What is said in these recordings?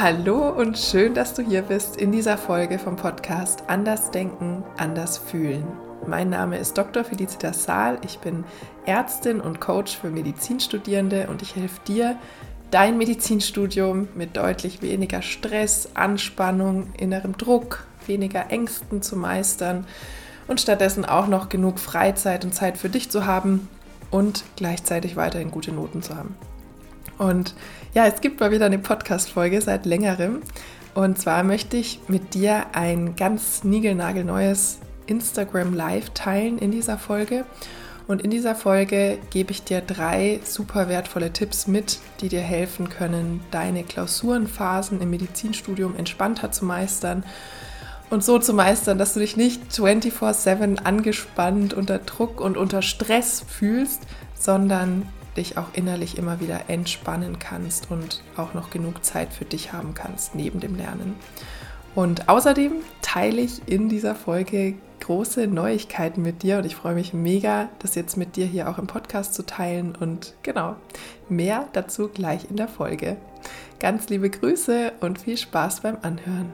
Hallo und schön, dass du hier bist in dieser Folge vom Podcast Anders Denken, Anders Fühlen. Mein Name ist Dr. Felicitas Saal. Ich bin Ärztin und Coach für Medizinstudierende und ich helfe dir, dein Medizinstudium mit deutlich weniger Stress, Anspannung, innerem Druck, weniger Ängsten zu meistern und stattdessen auch noch genug Freizeit und Zeit für dich zu haben und gleichzeitig weiterhin gute Noten zu haben. Und ja, es gibt mal wieder eine Podcast-Folge seit längerem. Und zwar möchte ich mit dir ein ganz niegelnagelneues Instagram Live teilen in dieser Folge. Und in dieser Folge gebe ich dir drei super wertvolle Tipps mit, die dir helfen können, deine Klausurenphasen im Medizinstudium entspannter zu meistern und so zu meistern, dass du dich nicht 24/7 angespannt unter Druck und unter Stress fühlst, sondern dich auch innerlich immer wieder entspannen kannst und auch noch genug Zeit für dich haben kannst neben dem Lernen. Und außerdem teile ich in dieser Folge große Neuigkeiten mit dir und ich freue mich mega, das jetzt mit dir hier auch im Podcast zu teilen und genau, mehr dazu gleich in der Folge. Ganz liebe Grüße und viel Spaß beim Anhören.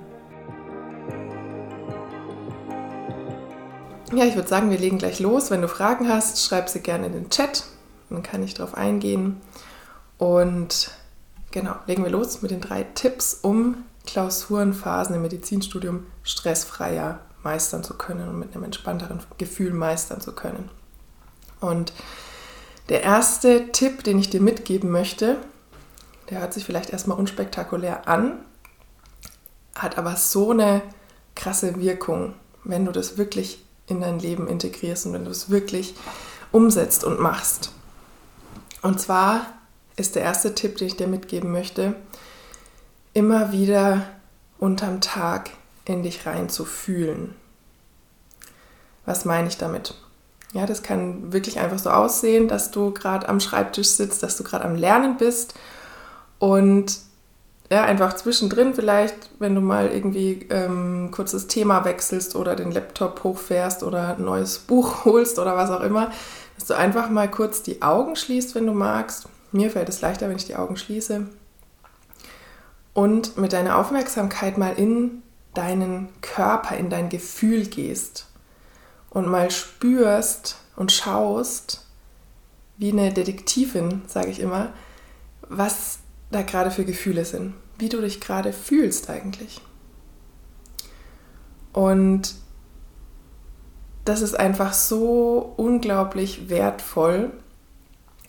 Ja, ich würde sagen, wir legen gleich los. Wenn du Fragen hast, schreib sie gerne in den Chat dann kann ich darauf eingehen. Und genau, legen wir los mit den drei Tipps, um Klausurenphasen im Medizinstudium stressfreier meistern zu können und mit einem entspannteren Gefühl meistern zu können. Und der erste Tipp, den ich dir mitgeben möchte, der hört sich vielleicht erstmal unspektakulär an, hat aber so eine krasse Wirkung, wenn du das wirklich in dein Leben integrierst und wenn du es wirklich umsetzt und machst. Und zwar ist der erste Tipp, den ich dir mitgeben möchte, immer wieder unterm Tag in dich rein zu fühlen. Was meine ich damit? Ja, das kann wirklich einfach so aussehen, dass du gerade am Schreibtisch sitzt, dass du gerade am Lernen bist und ja, einfach zwischendrin vielleicht, wenn du mal irgendwie ähm, kurz das Thema wechselst oder den Laptop hochfährst oder ein neues Buch holst oder was auch immer, dass du einfach mal kurz die Augen schließt, wenn du magst. Mir fällt es leichter, wenn ich die Augen schließe. Und mit deiner Aufmerksamkeit mal in deinen Körper, in dein Gefühl gehst und mal spürst und schaust, wie eine Detektivin, sage ich immer, was da gerade für Gefühle sind, wie du dich gerade fühlst eigentlich. Und das ist einfach so unglaublich wertvoll,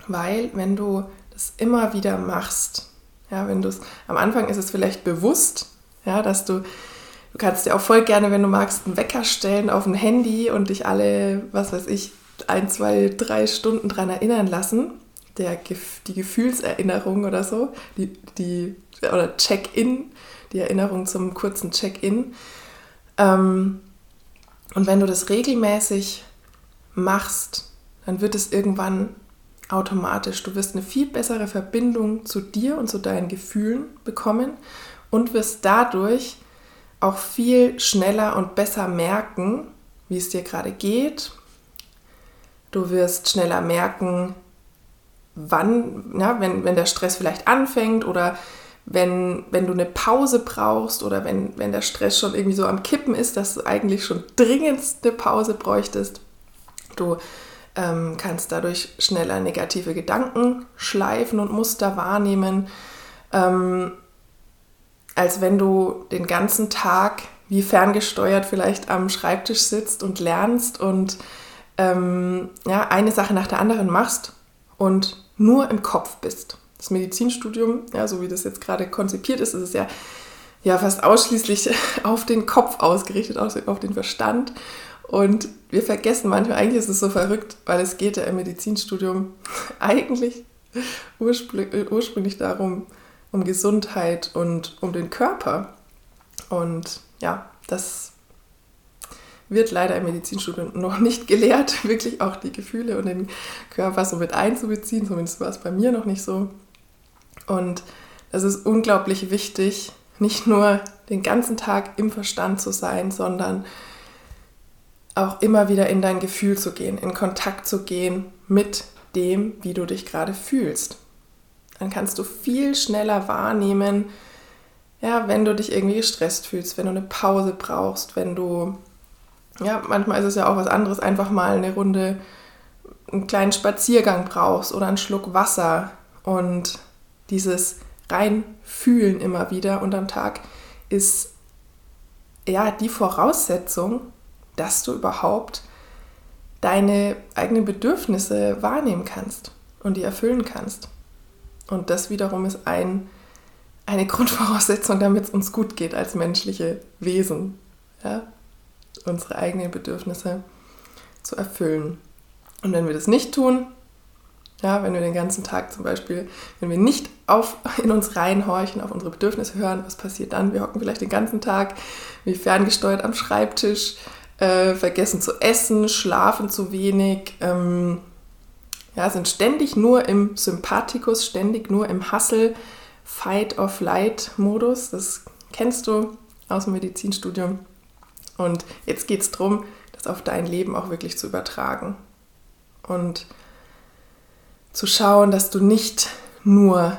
weil wenn du das immer wieder machst, ja, wenn du es am Anfang ist es vielleicht bewusst, ja, dass du du kannst dir auch voll gerne, wenn du magst, einen Wecker stellen auf ein Handy und dich alle, was weiß ich, ein, zwei, drei Stunden dran erinnern lassen, der, die Gefühlserinnerung oder so, die, die oder Check-in, die Erinnerung zum kurzen Check-in. Ähm, und wenn du das regelmäßig machst, dann wird es irgendwann automatisch. Du wirst eine viel bessere Verbindung zu dir und zu deinen Gefühlen bekommen und wirst dadurch auch viel schneller und besser merken, wie es dir gerade geht. Du wirst schneller merken, wann, ja, wenn, wenn der Stress vielleicht anfängt oder wenn, wenn du eine Pause brauchst oder wenn, wenn der Stress schon irgendwie so am Kippen ist, dass du eigentlich schon dringend eine Pause bräuchtest. Du ähm, kannst dadurch schneller negative Gedanken schleifen und Muster wahrnehmen, ähm, als wenn du den ganzen Tag wie ferngesteuert vielleicht am Schreibtisch sitzt und lernst und ähm, ja, eine Sache nach der anderen machst und nur im Kopf bist das Medizinstudium, ja, so wie das jetzt gerade konzipiert ist, ist es ja, ja fast ausschließlich auf den Kopf ausgerichtet, auf den Verstand. Und wir vergessen manchmal, eigentlich ist es so verrückt, weil es geht ja im Medizinstudium eigentlich ursprünglich, ursprünglich darum, um Gesundheit und um den Körper. Und ja, das wird leider im Medizinstudium noch nicht gelehrt, wirklich auch die Gefühle und den Körper so mit einzubeziehen. Zumindest war es bei mir noch nicht so. Und es ist unglaublich wichtig, nicht nur den ganzen Tag im Verstand zu sein, sondern auch immer wieder in dein Gefühl zu gehen, in Kontakt zu gehen mit dem, wie du dich gerade fühlst. Dann kannst du viel schneller wahrnehmen, Ja, wenn du dich irgendwie gestresst fühlst, wenn du eine Pause brauchst, wenn du, ja, manchmal ist es ja auch was anderes, einfach mal eine Runde, einen kleinen Spaziergang brauchst oder einen Schluck Wasser und dieses reinfühlen immer wieder und am Tag ist ja die Voraussetzung, dass du überhaupt deine eigenen Bedürfnisse wahrnehmen kannst und die erfüllen kannst. Und das wiederum ist ein, eine Grundvoraussetzung, damit es uns gut geht als menschliche Wesen. Ja? Unsere eigenen Bedürfnisse zu erfüllen. Und wenn wir das nicht tun, ja, wenn wir den ganzen Tag zum Beispiel, wenn wir nicht auf, in uns reinhorchen, auf unsere Bedürfnisse hören, was passiert dann? Wir hocken vielleicht den ganzen Tag wie ferngesteuert am Schreibtisch, äh, vergessen zu essen, schlafen zu wenig, ähm, ja, sind ständig nur im Sympathikus, ständig nur im Hustle, Fight-of-Light-Modus. Das kennst du aus dem Medizinstudium. Und jetzt geht es darum, das auf dein Leben auch wirklich zu übertragen. Und zu schauen, dass du nicht nur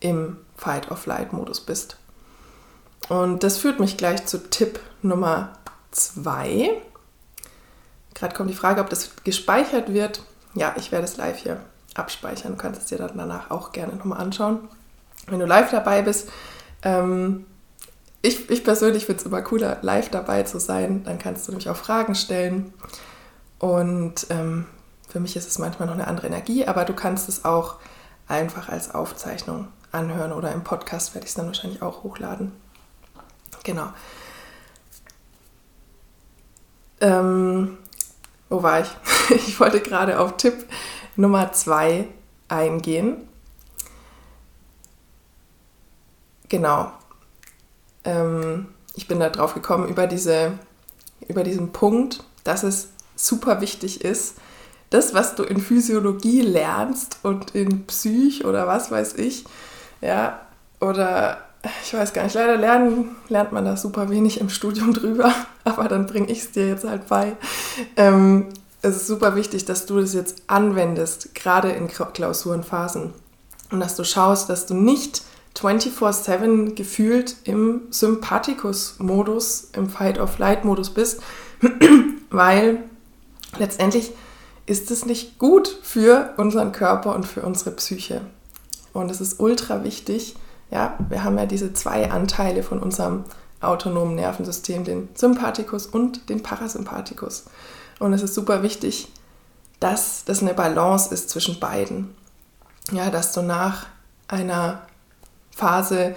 im Fight-of-Light-Modus bist. Und das führt mich gleich zu Tipp Nummer zwei. Gerade kommt die Frage, ob das gespeichert wird. Ja, ich werde es live hier abspeichern. Du kannst es dir dann danach auch gerne nochmal anschauen. Wenn du live dabei bist, ähm, ich, ich persönlich finde es immer cooler, live dabei zu sein. Dann kannst du nämlich auch Fragen stellen. Und ähm, für mich ist es manchmal noch eine andere Energie, aber du kannst es auch einfach als Aufzeichnung anhören oder im Podcast werde ich es dann wahrscheinlich auch hochladen. Genau. Ähm, wo war ich? Ich wollte gerade auf Tipp Nummer zwei eingehen. Genau. Ähm, ich bin da drauf gekommen über, diese, über diesen Punkt, dass es super wichtig ist, das, was du in Physiologie lernst und in Psych oder was weiß ich, ja, oder ich weiß gar nicht, leider lernen, lernt man da super wenig im Studium drüber, aber dann bringe ich es dir jetzt halt bei. Ähm, es ist super wichtig, dass du das jetzt anwendest, gerade in Klausurenphasen. Und dass du schaust, dass du nicht 24-7 gefühlt im Sympathikus-Modus, im Fight-of-Flight-Modus bist, weil letztendlich ist es nicht gut für unseren Körper und für unsere Psyche. Und es ist ultra wichtig, ja, wir haben ja diese zwei Anteile von unserem autonomen Nervensystem, den Sympathikus und den Parasympathikus. Und es ist super wichtig, dass das eine Balance ist zwischen beiden. Ja, dass du nach einer Phase,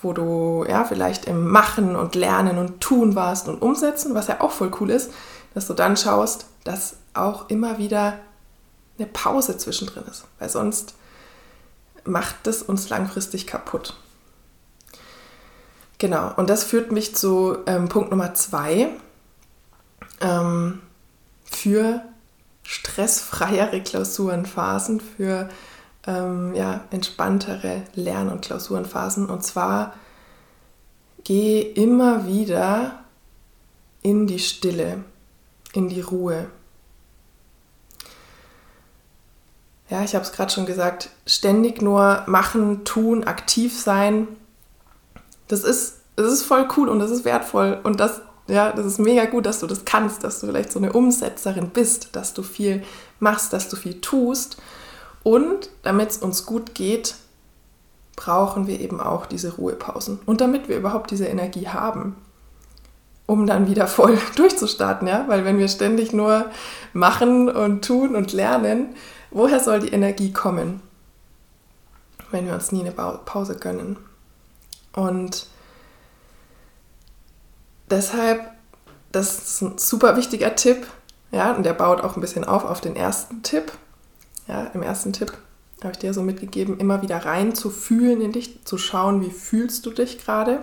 wo du ja vielleicht im Machen und Lernen und Tun warst und Umsetzen, was ja auch voll cool ist, dass du dann schaust, dass auch immer wieder eine Pause zwischendrin ist, weil sonst macht es uns langfristig kaputt. Genau, und das führt mich zu ähm, Punkt Nummer zwei. Ähm, für stressfreiere Klausurenphasen, für ähm, ja, entspanntere Lern- und Klausurenphasen. Und zwar geh immer wieder in die Stille, in die Ruhe. Ja, ich habe es gerade schon gesagt, ständig nur machen, tun, aktiv sein. Das ist, das ist voll cool und das ist wertvoll und das, ja, das ist mega gut, dass du das kannst, dass du vielleicht so eine Umsetzerin bist, dass du viel machst, dass du viel tust. Und damit es uns gut geht, brauchen wir eben auch diese Ruhepausen. Und damit wir überhaupt diese Energie haben, um dann wieder voll durchzustarten, ja, weil wenn wir ständig nur machen und tun und lernen, woher soll die Energie kommen, wenn wir uns nie eine Pause gönnen? Und deshalb, das ist ein super wichtiger Tipp, ja, und der baut auch ein bisschen auf auf den ersten Tipp. Ja, im ersten Tipp habe ich dir so mitgegeben, immer wieder rein zu fühlen in dich, zu schauen, wie fühlst du dich gerade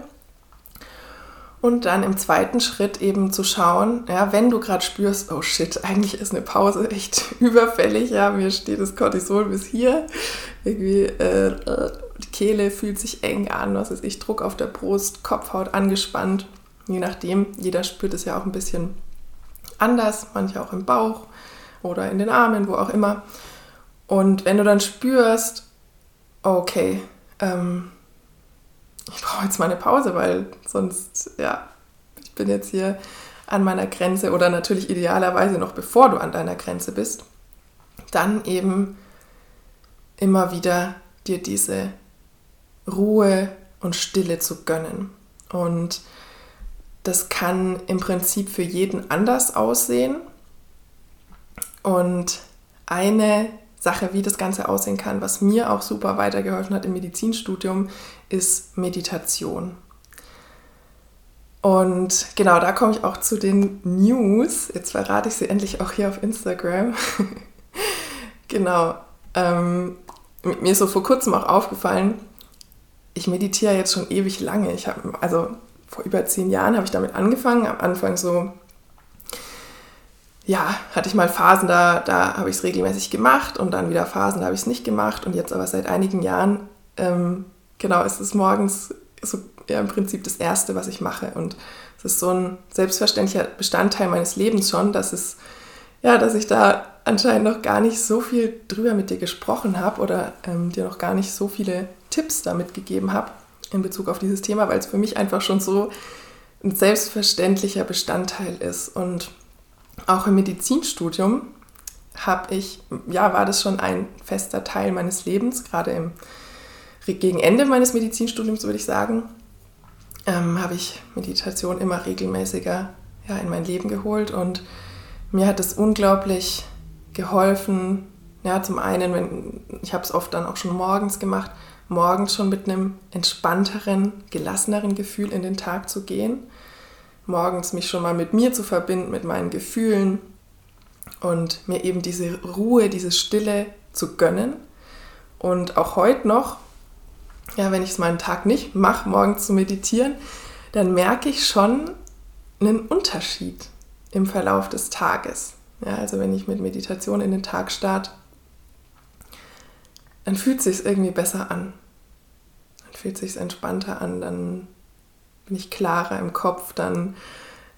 und dann im zweiten Schritt eben zu schauen, ja, wenn du gerade spürst, oh shit, eigentlich ist eine Pause echt überfällig, ja, mir steht das Cortisol bis hier, irgendwie äh, die Kehle fühlt sich eng an, was ist ich, Druck auf der Brust, Kopfhaut angespannt, je nachdem, jeder spürt es ja auch ein bisschen anders, manche auch im Bauch oder in den Armen, wo auch immer. Und wenn du dann spürst, okay, ähm, ich brauche jetzt mal eine Pause, weil sonst, ja, ich bin jetzt hier an meiner Grenze oder natürlich idealerweise noch bevor du an deiner Grenze bist, dann eben immer wieder dir diese Ruhe und Stille zu gönnen. Und das kann im Prinzip für jeden anders aussehen. Und eine Sache, wie das Ganze aussehen kann, was mir auch super weitergeholfen hat im Medizinstudium, ist Meditation. Und genau, da komme ich auch zu den News. Jetzt verrate ich sie endlich auch hier auf Instagram. genau. Ähm, mir ist so vor kurzem auch aufgefallen, ich meditiere jetzt schon ewig lange. Ich habe, also vor über zehn Jahren habe ich damit angefangen. Am Anfang so, ja, hatte ich mal Phasen, da, da habe ich es regelmäßig gemacht und dann wieder Phasen, da habe ich es nicht gemacht. Und jetzt aber seit einigen Jahren, ähm, genau, ist es morgens so ja, im Prinzip das Erste, was ich mache. Und es ist so ein selbstverständlicher Bestandteil meines Lebens schon, dass es, ja, dass ich da anscheinend noch gar nicht so viel drüber mit dir gesprochen habe oder ähm, dir noch gar nicht so viele Tipps damit gegeben habe in Bezug auf dieses Thema, weil es für mich einfach schon so ein selbstverständlicher Bestandteil ist. Und auch im Medizinstudium habe ich, ja, war das schon ein fester Teil meines Lebens, gerade im, gegen Ende meines Medizinstudiums würde ich sagen, ähm, habe ich Meditation immer regelmäßiger ja, in mein Leben geholt und mir hat es unglaublich geholfen. Ja, zum einen, wenn, ich habe es oft dann auch schon morgens gemacht, morgens schon mit einem entspannteren, gelasseneren Gefühl in den Tag zu gehen. Morgens mich schon mal mit mir zu verbinden, mit meinen Gefühlen und mir eben diese Ruhe, diese Stille zu gönnen. Und auch heute noch, ja, wenn ich es mal einen Tag nicht mache, morgens zu meditieren, dann merke ich schon einen Unterschied im Verlauf des Tages. Ja, also wenn ich mit Meditation in den Tag starte, dann fühlt es sich irgendwie besser an. Dann fühlt es sich entspannter an, dann bin ich klarer im Kopf, dann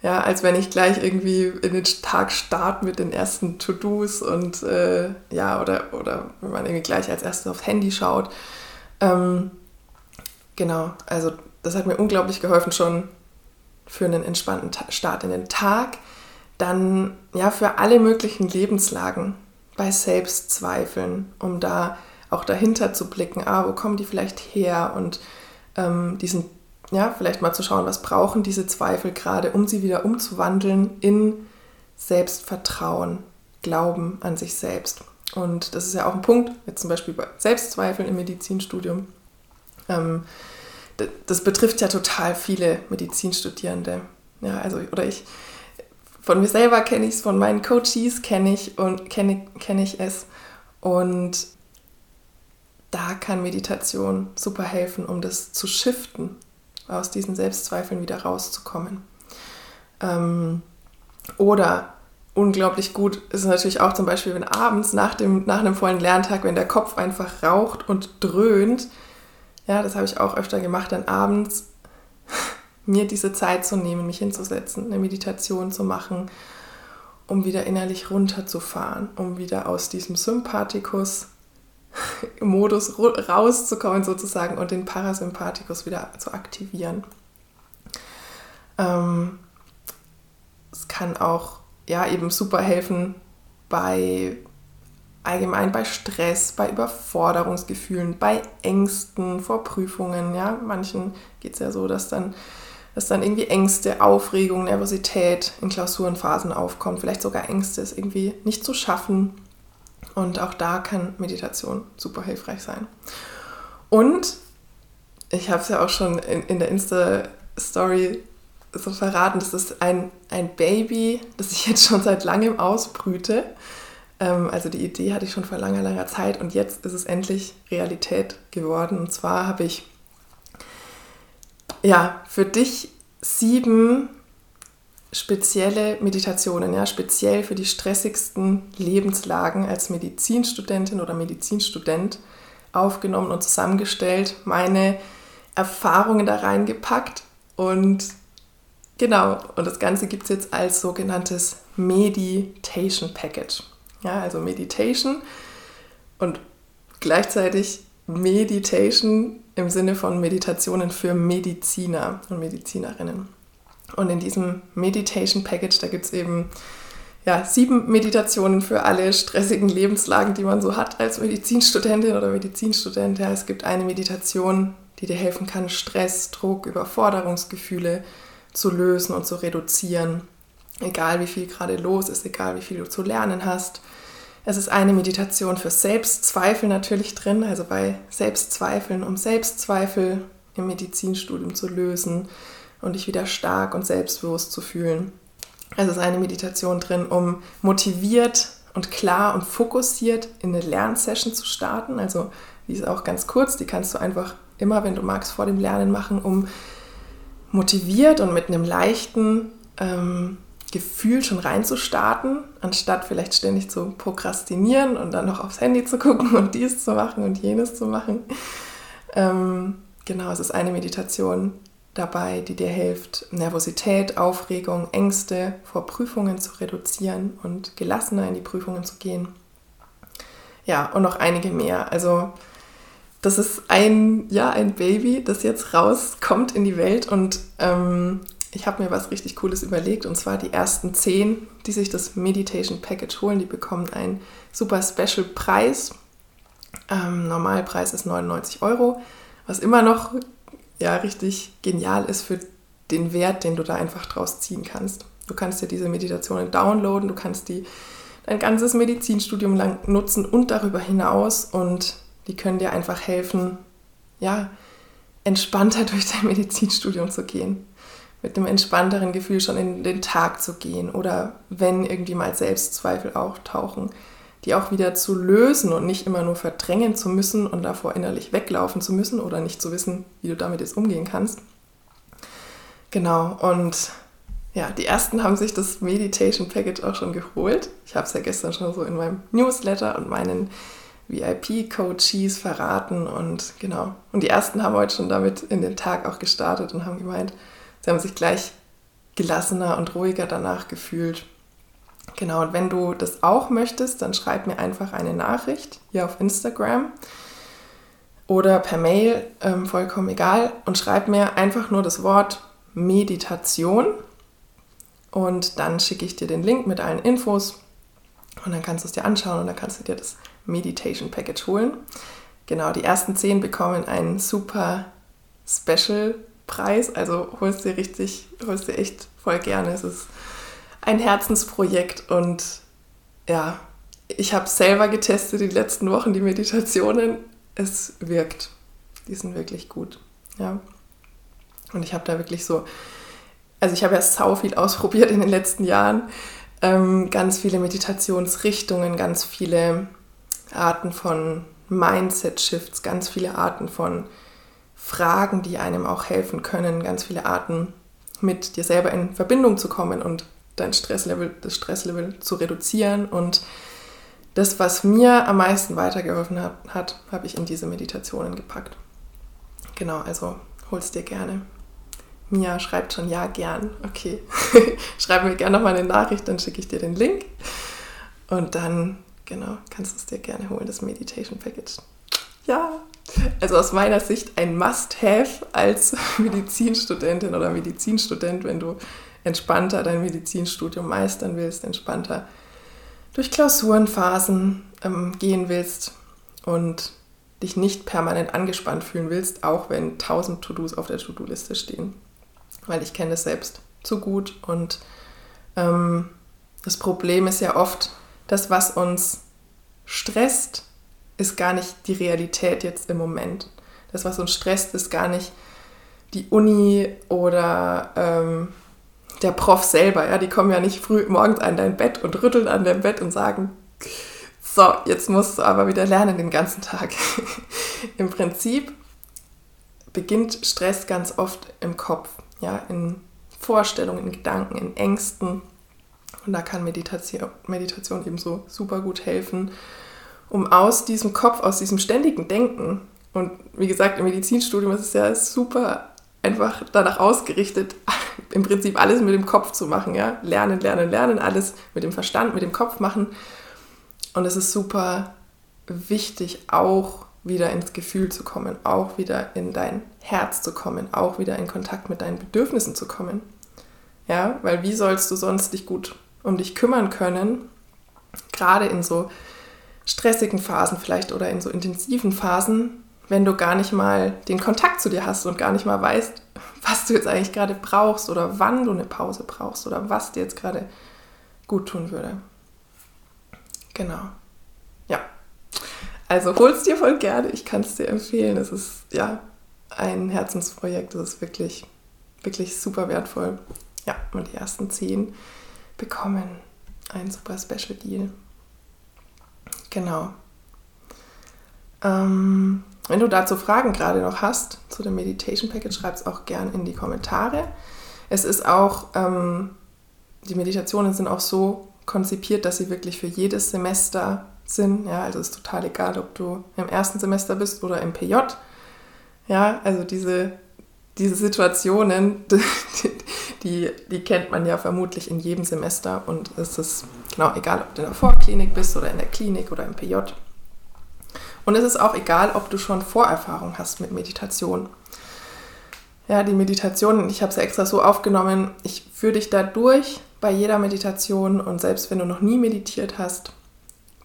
ja, als wenn ich gleich irgendwie in den Tag starte mit den ersten To-Dos und äh, ja, oder, oder wenn man irgendwie gleich als erstes aufs Handy schaut. Ähm, genau, also das hat mir unglaublich geholfen schon für einen entspannten Start in den Tag. Dann ja, für alle möglichen Lebenslagen bei Selbstzweifeln, um da auch dahinter zu blicken, ah, wo kommen die vielleicht her und ähm, diesen, ja, vielleicht mal zu schauen, was brauchen diese Zweifel gerade, um sie wieder umzuwandeln in Selbstvertrauen, Glauben an sich selbst. Und das ist ja auch ein Punkt, jetzt zum Beispiel bei Selbstzweifeln im Medizinstudium. Ähm, das betrifft ja total viele Medizinstudierende. Ja, also, oder ich, von mir selber kenne ich es, von meinen Coaches kenne ich und kenne kenn ich es. Und da kann Meditation super helfen, um das zu shiften, aus diesen Selbstzweifeln wieder rauszukommen. Ähm, oder unglaublich gut ist natürlich auch zum Beispiel, wenn abends nach, dem, nach einem vollen Lerntag, wenn der Kopf einfach raucht und dröhnt, ja, das habe ich auch öfter gemacht, dann abends mir diese Zeit zu nehmen, mich hinzusetzen, eine Meditation zu machen, um wieder innerlich runterzufahren, um wieder aus diesem Sympathikus Modus rauszukommen sozusagen und den Parasympathikus wieder zu aktivieren. Ähm, es kann auch ja eben super helfen bei allgemein bei Stress, bei Überforderungsgefühlen, bei Ängsten vor Prüfungen. Ja, manchen geht es ja so, dass dann, dass dann irgendwie Ängste, Aufregung, Nervosität in Klausurenphasen aufkommen, vielleicht sogar Ängste, es irgendwie nicht zu schaffen und auch da kann Meditation super hilfreich sein. Und ich habe es ja auch schon in, in der Insta-Story so verraten, das ist ein, ein Baby, das ich jetzt schon seit langem ausbrüte. Ähm, also die Idee hatte ich schon vor langer, langer Zeit und jetzt ist es endlich Realität geworden. Und zwar habe ich ja für dich sieben spezielle Meditationen, ja, speziell für die stressigsten Lebenslagen als Medizinstudentin oder Medizinstudent aufgenommen und zusammengestellt, meine Erfahrungen da reingepackt und genau, und das Ganze gibt es jetzt als sogenanntes Meditation Package. Ja, also Meditation und gleichzeitig Meditation im Sinne von Meditationen für Mediziner und Medizinerinnen. Und in diesem Meditation Package, da gibt es eben ja, sieben Meditationen für alle stressigen Lebenslagen, die man so hat als Medizinstudentin oder Medizinstudent. Ja, es gibt eine Meditation, die dir helfen kann, Stress, Druck, Überforderungsgefühle zu lösen und zu reduzieren. Egal wie viel gerade los ist, egal wie viel du zu lernen hast. Es ist eine Meditation für Selbstzweifel natürlich drin, also bei Selbstzweifeln, um Selbstzweifel im Medizinstudium zu lösen und dich wieder stark und selbstbewusst zu fühlen. Es ist eine Meditation drin, um motiviert und klar und fokussiert in eine Lernsession zu starten. Also die ist auch ganz kurz, die kannst du einfach immer, wenn du magst, vor dem Lernen machen, um motiviert und mit einem leichten ähm, Gefühl schon reinzustarten, anstatt vielleicht ständig zu prokrastinieren und dann noch aufs Handy zu gucken und dies zu machen und jenes zu machen. Ähm, genau, es ist eine Meditation, dabei, die dir hilft, Nervosität, Aufregung, Ängste vor Prüfungen zu reduzieren und gelassener in die Prüfungen zu gehen. Ja, und noch einige mehr. Also das ist ein, ja, ein Baby, das jetzt rauskommt in die Welt und ähm, ich habe mir was richtig Cooles überlegt und zwar die ersten zehn, die sich das Meditation Package holen, die bekommen einen super Special Preis. Ähm, Normalpreis ist 99 Euro, was immer noch ja richtig genial ist für den Wert, den du da einfach draus ziehen kannst. Du kannst dir diese Meditationen downloaden, du kannst die dein ganzes Medizinstudium lang nutzen und darüber hinaus und die können dir einfach helfen, ja, entspannter durch dein Medizinstudium zu gehen, mit einem entspannteren Gefühl schon in den Tag zu gehen oder wenn irgendwie mal Selbstzweifel auftauchen, die auch wieder zu lösen und nicht immer nur verdrängen zu müssen und davor innerlich weglaufen zu müssen oder nicht zu wissen, wie du damit jetzt umgehen kannst. Genau, und ja, die ersten haben sich das Meditation Package auch schon geholt. Ich habe es ja gestern schon so in meinem Newsletter und meinen VIP-Coaches verraten und genau. Und die ersten haben heute schon damit in den Tag auch gestartet und haben gemeint, sie haben sich gleich gelassener und ruhiger danach gefühlt Genau, und wenn du das auch möchtest, dann schreib mir einfach eine Nachricht hier auf Instagram oder per Mail, ähm, vollkommen egal, und schreib mir einfach nur das Wort Meditation und dann schicke ich dir den Link mit allen Infos und dann kannst du es dir anschauen und dann kannst du dir das Meditation Package holen. Genau, die ersten zehn bekommen einen super Special Preis, also holst dir richtig, holst dir echt voll gerne. Es ist ein Herzensprojekt und ja, ich habe selber getestet die letzten Wochen die Meditationen. Es wirkt. Die sind wirklich gut. Ja. Und ich habe da wirklich so, also ich habe ja sau viel ausprobiert in den letzten Jahren. Ähm, ganz viele Meditationsrichtungen, ganz viele Arten von Mindset-Shifts, ganz viele Arten von Fragen, die einem auch helfen können, ganz viele Arten, mit dir selber in Verbindung zu kommen und dein Stresslevel, das Stresslevel zu reduzieren. Und das, was mir am meisten weitergeholfen hat, habe ich in diese Meditationen gepackt. Genau, also hol's dir gerne. Mia schreibt schon ja gern. Okay. Schreib mir gerne nochmal eine Nachricht, dann schicke ich dir den Link. Und dann, genau, kannst du es dir gerne holen, das Meditation Package. Ja, also aus meiner Sicht ein Must-Have als Medizinstudentin oder Medizinstudent, wenn du entspannter dein Medizinstudium meistern willst, entspannter durch Klausurenphasen ähm, gehen willst und dich nicht permanent angespannt fühlen willst, auch wenn tausend To-Dos auf der To-Do-Liste stehen. Weil ich kenne das selbst zu gut und ähm, das Problem ist ja oft, das, was uns stresst, ist gar nicht die Realität jetzt im Moment. Das, was uns stresst, ist gar nicht die Uni oder ähm, der Prof selber, ja, die kommen ja nicht früh morgens an dein Bett und rütteln an deinem Bett und sagen, so, jetzt musst du aber wieder lernen den ganzen Tag. Im Prinzip beginnt Stress ganz oft im Kopf, ja, in Vorstellungen, in Gedanken, in Ängsten. Und da kann Meditation, Meditation eben so super gut helfen, um aus diesem Kopf, aus diesem ständigen Denken, und wie gesagt, im Medizinstudium ist es ja super einfach danach ausgerichtet, im Prinzip alles mit dem Kopf zu machen. Ja? Lernen, lernen, lernen, alles mit dem Verstand, mit dem Kopf machen. Und es ist super wichtig, auch wieder ins Gefühl zu kommen, auch wieder in dein Herz zu kommen, auch wieder in Kontakt mit deinen Bedürfnissen zu kommen. Ja, weil wie sollst du sonst dich gut um dich kümmern können, gerade in so stressigen Phasen vielleicht oder in so intensiven Phasen, wenn du gar nicht mal den Kontakt zu dir hast und gar nicht mal weißt, was du jetzt eigentlich gerade brauchst oder wann du eine Pause brauchst oder was dir jetzt gerade gut tun würde. Genau. Ja. Also hol's dir voll gerne. Ich kann es dir empfehlen. Es ist ja ein Herzensprojekt. Es ist wirklich, wirklich super wertvoll. Ja, und die ersten zehn bekommen ein super Special Deal. Genau. Ähm, wenn du dazu Fragen gerade noch hast zu dem Meditation Package, schreib es auch gern in die Kommentare. Es ist auch, ähm, die Meditationen sind auch so konzipiert, dass sie wirklich für jedes Semester sind. Ja, also ist total egal, ob du im ersten Semester bist oder im PJ. Ja, also diese, diese Situationen, die, die kennt man ja vermutlich in jedem Semester und es ist genau egal, ob du in der Vorklinik bist oder in der Klinik oder im PJ. Und es ist auch egal, ob du schon Vorerfahrung hast mit Meditation. Ja, die Meditation, ich habe sie extra so aufgenommen, ich führe dich da durch bei jeder Meditation und selbst wenn du noch nie meditiert hast,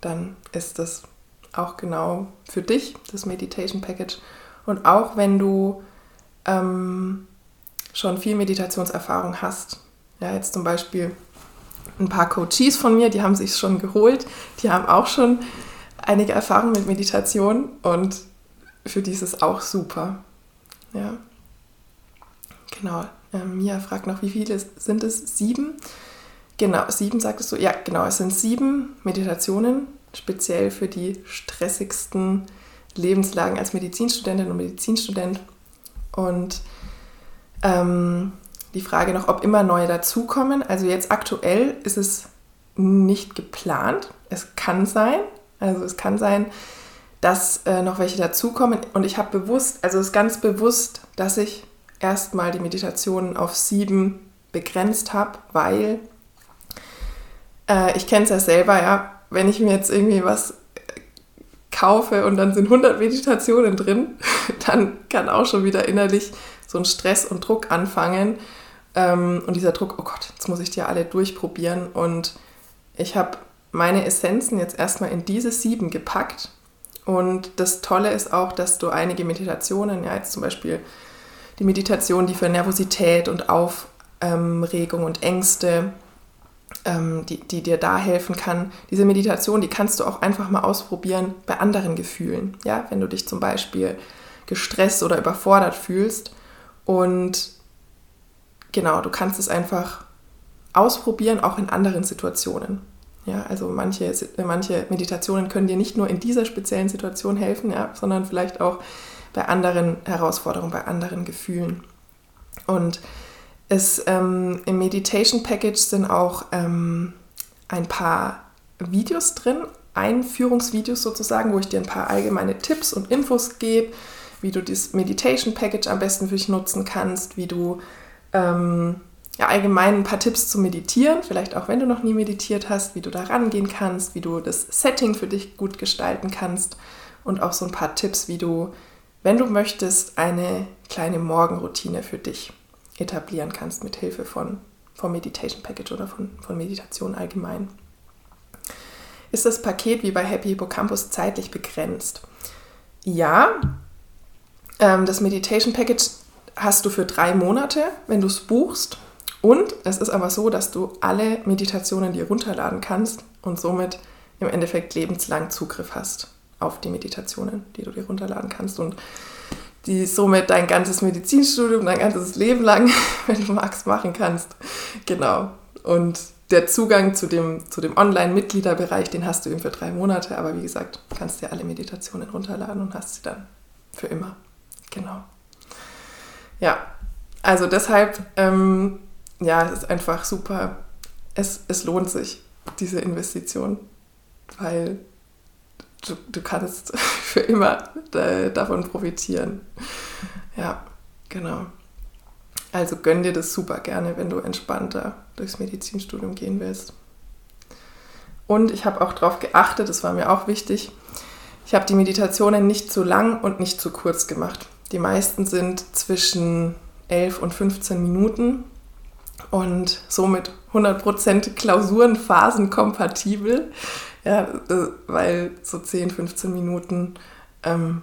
dann ist das auch genau für dich, das Meditation Package. Und auch wenn du ähm, schon viel Meditationserfahrung hast, ja, jetzt zum Beispiel ein paar Coaches von mir, die haben sich schon geholt, die haben auch schon einige Erfahrungen mit Meditation und für die ist es auch super. Ja. Genau. Ähm, Mia fragt noch, wie viele sind es? Sieben? Genau, sieben sagtest du. Ja, genau, es sind sieben Meditationen, speziell für die stressigsten Lebenslagen als Medizinstudentin und Medizinstudent. Und ähm, die Frage noch, ob immer neue dazukommen. Also jetzt aktuell ist es nicht geplant. Es kann sein. Also es kann sein, dass äh, noch welche dazukommen. Und ich habe bewusst, also es ist ganz bewusst, dass ich erstmal die Meditationen auf sieben begrenzt habe, weil äh, ich kenne es ja selber, ja, wenn ich mir jetzt irgendwie was kaufe und dann sind 100 Meditationen drin, dann kann auch schon wieder innerlich so ein Stress und Druck anfangen. Ähm, und dieser Druck, oh Gott, jetzt muss ich die alle durchprobieren. Und ich habe meine Essenzen jetzt erstmal in diese sieben gepackt. Und das Tolle ist auch, dass du einige Meditationen, ja, jetzt zum Beispiel die Meditation, die für Nervosität und Aufregung und Ängste ähm, die, die dir da helfen kann. Diese Meditation, die kannst du auch einfach mal ausprobieren bei anderen Gefühlen. Ja, wenn du dich zum Beispiel gestresst oder überfordert fühlst und genau, du kannst es einfach ausprobieren, auch in anderen Situationen. Ja, also manche, manche Meditationen können dir nicht nur in dieser speziellen Situation helfen, ja, sondern vielleicht auch bei anderen Herausforderungen, bei anderen Gefühlen. Und es, ähm, Im Meditation Package sind auch ähm, ein paar Videos drin, Einführungsvideos sozusagen, wo ich dir ein paar allgemeine Tipps und Infos gebe, wie du das Meditation Package am besten für dich nutzen kannst, wie du ähm, ja, allgemein ein paar Tipps zum Meditieren, vielleicht auch wenn du noch nie meditiert hast, wie du da rangehen kannst, wie du das Setting für dich gut gestalten kannst und auch so ein paar Tipps, wie du, wenn du möchtest, eine kleine Morgenroutine für dich etablieren kannst mit Hilfe von, vom Meditation Package oder von, von Meditation allgemein. Ist das Paket wie bei Happy Hippocampus zeitlich begrenzt? Ja, ähm, das Meditation Package hast du für drei Monate, wenn du es buchst. Und es ist aber so, dass du alle Meditationen dir runterladen kannst und somit im Endeffekt lebenslang Zugriff hast auf die Meditationen, die du dir runterladen kannst. Und die somit dein ganzes Medizinstudium, dein ganzes Leben lang, wenn du magst, machen kannst. Genau. Und der Zugang zu dem, zu dem Online-Mitgliederbereich, den hast du eben für drei Monate, aber wie gesagt, kannst dir alle Meditationen runterladen und hast sie dann für immer. Genau. Ja, also deshalb, ähm, ja, es ist einfach super. Es, es lohnt sich, diese Investition, weil du, du kannst für immer davon profitieren. Ja, genau. Also gönn dir das super gerne, wenn du entspannter durchs Medizinstudium gehen willst. Und ich habe auch darauf geachtet, das war mir auch wichtig, Ich habe die Meditationen nicht zu lang und nicht zu kurz gemacht. Die meisten sind zwischen 11 und 15 Minuten und somit 100% Klausurenphasen kompatibel. Ja, äh, weil so 10, 15 Minuten ähm,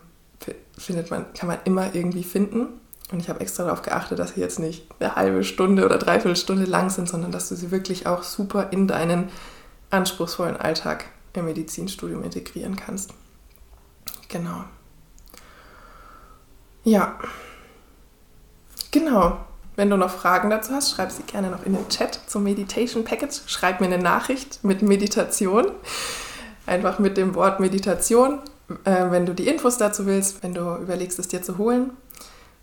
findet man, kann man immer irgendwie finden. Und ich habe extra darauf geachtet, dass sie jetzt nicht eine halbe Stunde oder dreiviertel Stunde lang sind, sondern dass du sie wirklich auch super in deinen anspruchsvollen Alltag im Medizinstudium integrieren kannst. Genau. Ja. Genau. Wenn du noch Fragen dazu hast, schreib sie gerne noch in den Chat zum Meditation Package. Schreib mir eine Nachricht mit Meditation. Einfach mit dem Wort Meditation, äh, wenn du die Infos dazu willst, wenn du überlegst, es dir zu holen.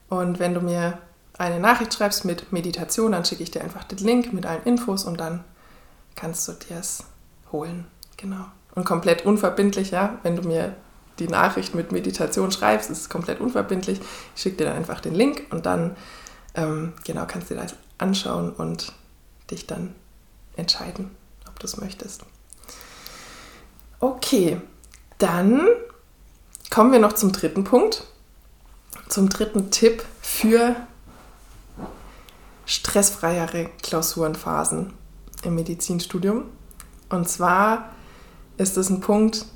Und wenn du mir eine Nachricht schreibst mit Meditation, dann schicke ich dir einfach den Link mit allen Infos und dann kannst du dir es holen. Genau. Und komplett unverbindlich, ja, wenn du mir die Nachricht mit Meditation schreibst, ist es komplett unverbindlich. Ich schicke dir dann einfach den Link und dann ähm, genau kannst du dir das anschauen und dich dann entscheiden, ob du es möchtest. Okay, dann kommen wir noch zum dritten Punkt, zum dritten Tipp für stressfreiere Klausurenphasen im Medizinstudium. Und zwar ist es ein Punkt,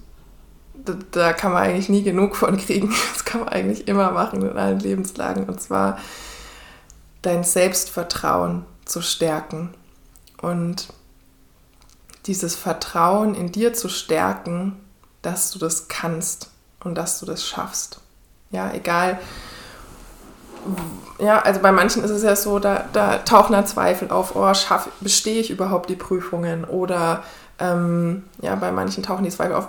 da, da, kann man eigentlich nie genug von kriegen. Das kann man eigentlich immer machen in allen Lebenslagen. Und zwar dein Selbstvertrauen zu stärken und dieses Vertrauen in dir zu stärken, dass du das kannst und dass du das schaffst. Ja, egal. Ja, also bei manchen ist es ja so, da, da tauchen dann Zweifel auf, oh, schaff, bestehe ich überhaupt die Prüfungen? Oder ähm, ja, bei manchen tauchen die Zweifel auf,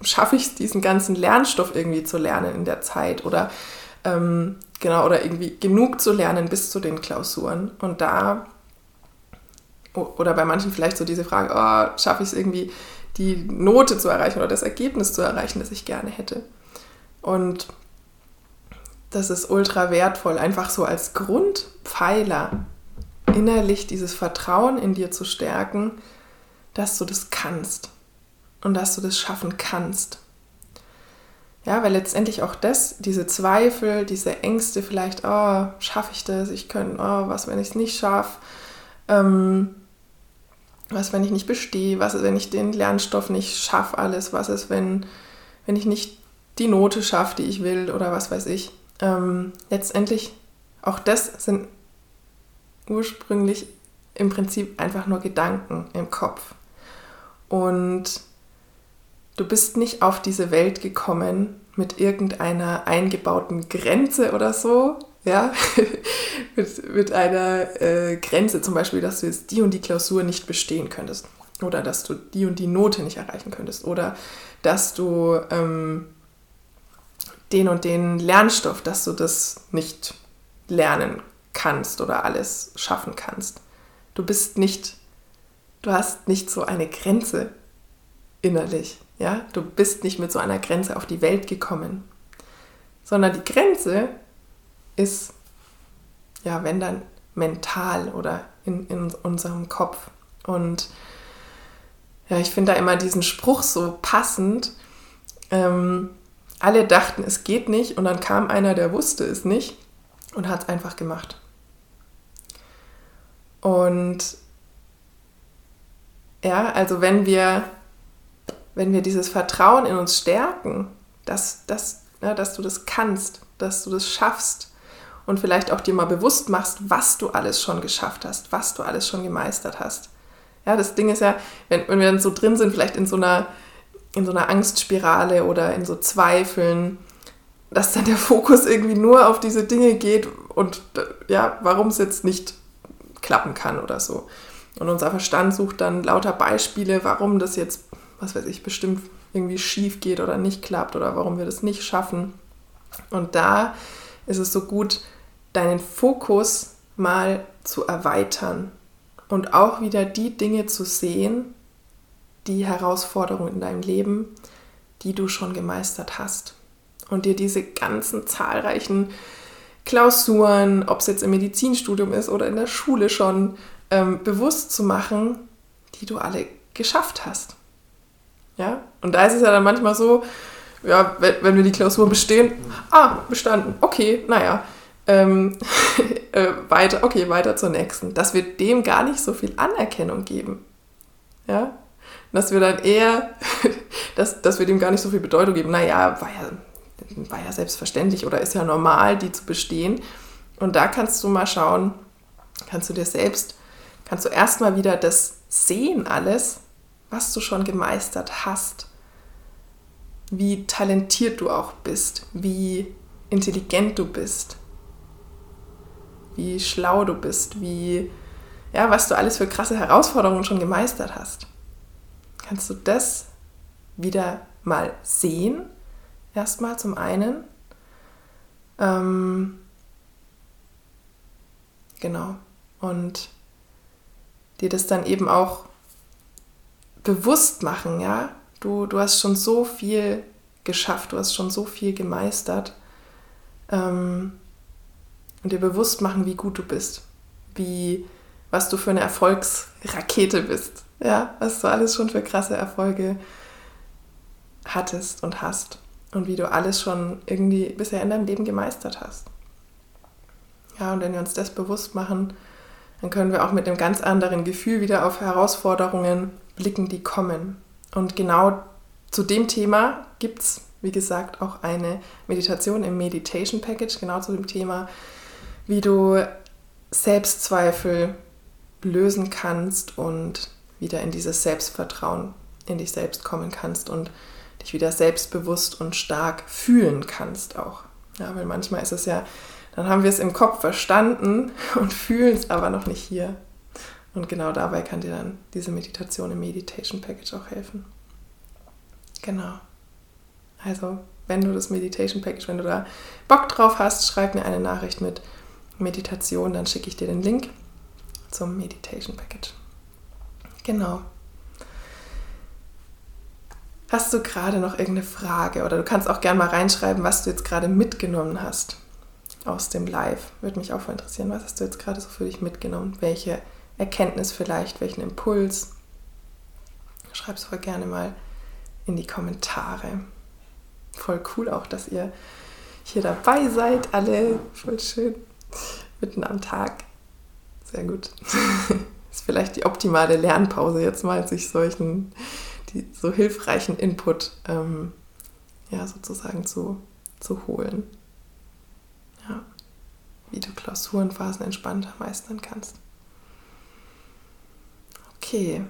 schaffe ich es, diesen ganzen Lernstoff irgendwie zu lernen in der Zeit? Oder ähm, genau, oder irgendwie genug zu lernen bis zu den Klausuren. Und da, oder bei manchen vielleicht so diese Frage, oh, schaffe ich es irgendwie, die Note zu erreichen oder das Ergebnis zu erreichen, das ich gerne hätte. Und das ist ultra wertvoll, einfach so als Grundpfeiler innerlich dieses Vertrauen in dir zu stärken, dass du das kannst und dass du das schaffen kannst. Ja, weil letztendlich auch das, diese Zweifel, diese Ängste, vielleicht, oh, schaffe ich das, ich könnte, oh, was, wenn ich es nicht schaffe, ähm, was, wenn ich nicht bestehe, was ist, wenn ich den Lernstoff nicht schaffe, alles, was ist, wenn, wenn ich nicht die Note schaffe, die ich will oder was weiß ich. Ähm, letztendlich, auch das sind ursprünglich im Prinzip einfach nur Gedanken im Kopf. Und Du bist nicht auf diese Welt gekommen mit irgendeiner eingebauten Grenze oder so, ja, mit, mit einer äh, Grenze zum Beispiel, dass du jetzt die und die Klausur nicht bestehen könntest oder dass du die und die Note nicht erreichen könntest oder dass du ähm, den und den Lernstoff, dass du das nicht lernen kannst oder alles schaffen kannst. Du bist nicht, du hast nicht so eine Grenze innerlich. Ja, du bist nicht mit so einer Grenze auf die Welt gekommen, sondern die Grenze ist, ja, wenn dann mental oder in, in unserem Kopf. Und ja, ich finde da immer diesen Spruch so passend. Ähm, alle dachten, es geht nicht und dann kam einer, der wusste es nicht und hat es einfach gemacht. Und ja, also wenn wir wenn wir dieses Vertrauen in uns stärken, dass, dass, ja, dass du das kannst, dass du das schaffst und vielleicht auch dir mal bewusst machst, was du alles schon geschafft hast, was du alles schon gemeistert hast. Ja, das Ding ist ja, wenn, wenn wir dann so drin sind, vielleicht in so einer, in so einer Angstspirale oder in so Zweifeln, dass dann der Fokus irgendwie nur auf diese Dinge geht und ja, warum es jetzt nicht klappen kann oder so. Und unser Verstand sucht dann lauter Beispiele, warum das jetzt was weiß ich, bestimmt irgendwie schief geht oder nicht klappt oder warum wir das nicht schaffen. Und da ist es so gut, deinen Fokus mal zu erweitern und auch wieder die Dinge zu sehen, die Herausforderungen in deinem Leben, die du schon gemeistert hast. Und dir diese ganzen zahlreichen Klausuren, ob es jetzt im Medizinstudium ist oder in der Schule schon, ähm, bewusst zu machen, die du alle geschafft hast. Ja? Und da ist es ja dann manchmal so, ja, wenn, wir die Klausur bestehen, ah, bestanden, okay, naja, ähm, äh, weiter, okay, weiter zur nächsten. Dass wir dem gar nicht so viel Anerkennung geben. Ja, dass wir dann eher, dass, dass wir dem gar nicht so viel Bedeutung geben. Naja, war ja, war ja selbstverständlich oder ist ja normal, die zu bestehen. Und da kannst du mal schauen, kannst du dir selbst, kannst du erstmal wieder das sehen alles, was du schon gemeistert hast, wie talentiert du auch bist, wie intelligent du bist, wie schlau du bist, wie ja, was du alles für krasse Herausforderungen schon gemeistert hast. Kannst du das wieder mal sehen? Erstmal zum einen. Ähm, genau. Und dir das dann eben auch bewusst machen, ja. Du, du hast schon so viel geschafft, du hast schon so viel gemeistert. Ähm, und dir bewusst machen, wie gut du bist, wie, was du für eine Erfolgsrakete bist, ja, was du alles schon für krasse Erfolge hattest und hast und wie du alles schon irgendwie bisher in deinem Leben gemeistert hast. Ja, und wenn wir uns das bewusst machen, dann können wir auch mit einem ganz anderen Gefühl wieder auf Herausforderungen blicken, die kommen. Und genau zu dem Thema gibt es, wie gesagt, auch eine Meditation im Meditation Package, genau zu dem Thema, wie du Selbstzweifel lösen kannst und wieder in dieses Selbstvertrauen in dich selbst kommen kannst und dich wieder selbstbewusst und stark fühlen kannst auch. Ja, weil manchmal ist es ja, dann haben wir es im Kopf verstanden und fühlen es aber noch nicht hier. Und genau dabei kann dir dann diese Meditation im Meditation Package auch helfen. Genau. Also, wenn du das Meditation Package, wenn du da Bock drauf hast, schreib mir eine Nachricht mit Meditation, dann schicke ich dir den Link zum Meditation Package. Genau. Hast du gerade noch irgendeine Frage oder du kannst auch gerne mal reinschreiben, was du jetzt gerade mitgenommen hast aus dem Live. Würde mich auch voll interessieren, was hast du jetzt gerade so für dich mitgenommen? Welche Erkenntnis vielleicht, welchen Impuls? Schreib es voll gerne mal in die Kommentare. Voll cool auch, dass ihr hier dabei seid, alle. Voll schön mitten am Tag. Sehr gut. ist vielleicht die optimale Lernpause jetzt mal, sich solchen die, so hilfreichen Input ähm, ja, sozusagen zu, zu holen. Ja, wie du Klausurenphasen entspannter meistern kannst. Okay.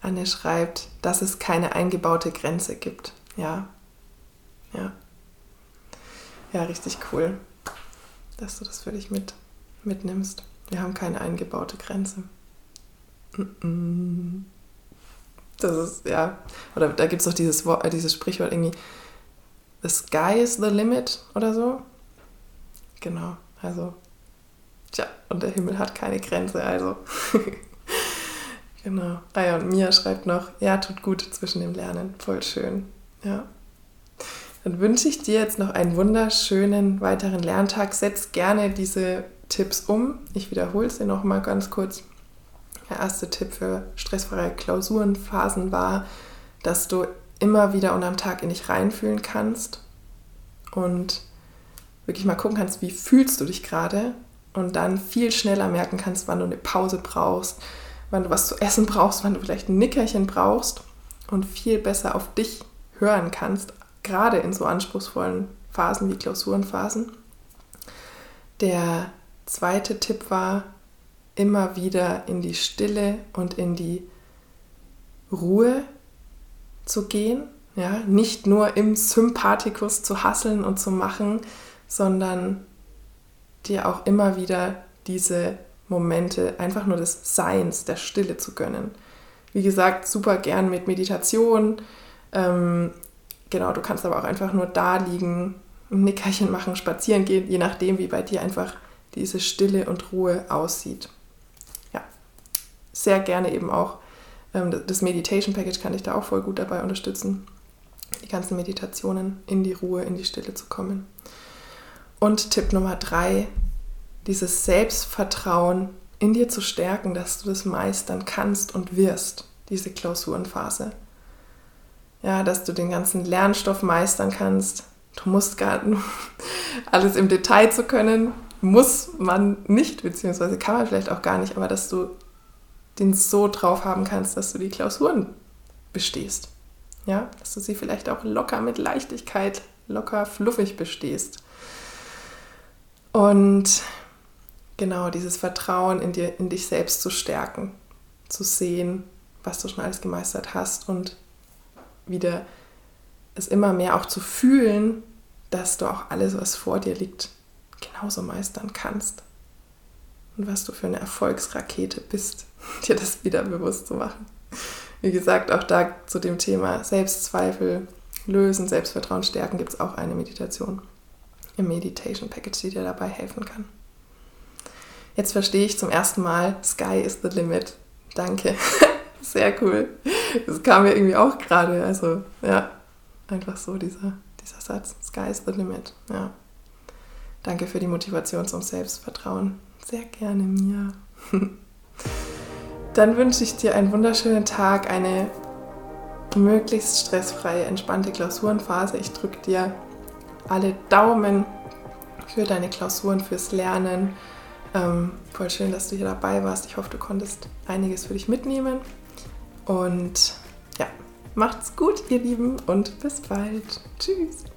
Anne schreibt, dass es keine eingebaute Grenze gibt. Ja. Ja. Ja, richtig cool, dass du das für dich mit, mitnimmst. Wir haben keine eingebaute Grenze. Das ist, ja, oder da gibt es doch dieses, Wort, äh, dieses Sprichwort irgendwie, the sky is the limit oder so. Genau, also, tja, und der Himmel hat keine Grenze, also. genau. Ah ja, und Mia schreibt noch, ja, tut gut zwischen dem Lernen, voll schön. Ja. Dann wünsche ich dir jetzt noch einen wunderschönen weiteren Lerntag. Setz gerne diese Tipps um. Ich wiederhole sie noch mal ganz kurz. Der erste Tipp für stressfreie Klausurenphasen war, dass du immer wieder und am Tag in dich reinfühlen kannst und wirklich mal gucken kannst, wie fühlst du dich gerade und dann viel schneller merken kannst, wann du eine Pause brauchst, wann du was zu essen brauchst, wann du vielleicht ein Nickerchen brauchst und viel besser auf dich hören kannst, gerade in so anspruchsvollen Phasen wie Klausurenphasen. Der zweite Tipp war, immer wieder in die Stille und in die Ruhe zu gehen. Ja, nicht nur im Sympathikus zu hasseln und zu machen, sondern dir auch immer wieder diese Momente einfach nur des Seins, der Stille zu gönnen. Wie gesagt, super gern mit Meditation, ähm, genau, du kannst aber auch einfach nur da liegen, ein Nickerchen machen, spazieren gehen, je nachdem, wie bei dir einfach diese Stille und Ruhe aussieht. Ja, sehr gerne eben auch ähm, das Meditation Package kann dich da auch voll gut dabei unterstützen, die ganzen Meditationen in die Ruhe, in die Stille zu kommen. Und Tipp Nummer drei, dieses Selbstvertrauen in dir zu stärken, dass du das meistern kannst und wirst, diese Klausurenphase. ja, dass du den ganzen Lernstoff meistern kannst. Du musst gar alles im Detail zu können, muss man nicht, beziehungsweise kann man vielleicht auch gar nicht, aber dass du den so drauf haben kannst, dass du die Klausuren bestehst. Ja, dass du sie vielleicht auch locker mit Leichtigkeit, locker fluffig bestehst. Und genau dieses Vertrauen in, dir, in dich selbst zu stärken, zu sehen, was du schon alles gemeistert hast und wieder es immer mehr auch zu fühlen, dass du auch alles, was vor dir liegt, genauso meistern kannst. Und was du für eine Erfolgsrakete bist, dir das wieder bewusst zu machen. Wie gesagt, auch da zu dem Thema Selbstzweifel lösen, Selbstvertrauen stärken, gibt es auch eine Meditation im Meditation Package, die dir dabei helfen kann. Jetzt verstehe ich zum ersten Mal, Sky is the limit. Danke. Sehr cool. Das kam mir irgendwie auch gerade. Also, ja, einfach so dieser, dieser Satz. Sky is the limit. Ja. Danke für die Motivation zum Selbstvertrauen. Sehr gerne, Mia. Dann wünsche ich dir einen wunderschönen Tag, eine möglichst stressfreie, entspannte Klausurenphase. Ich drücke dir alle Daumen für deine Klausuren, fürs Lernen. Ähm, voll schön, dass du hier dabei warst. Ich hoffe, du konntest einiges für dich mitnehmen. Und ja, macht's gut, ihr Lieben, und bis bald. Tschüss.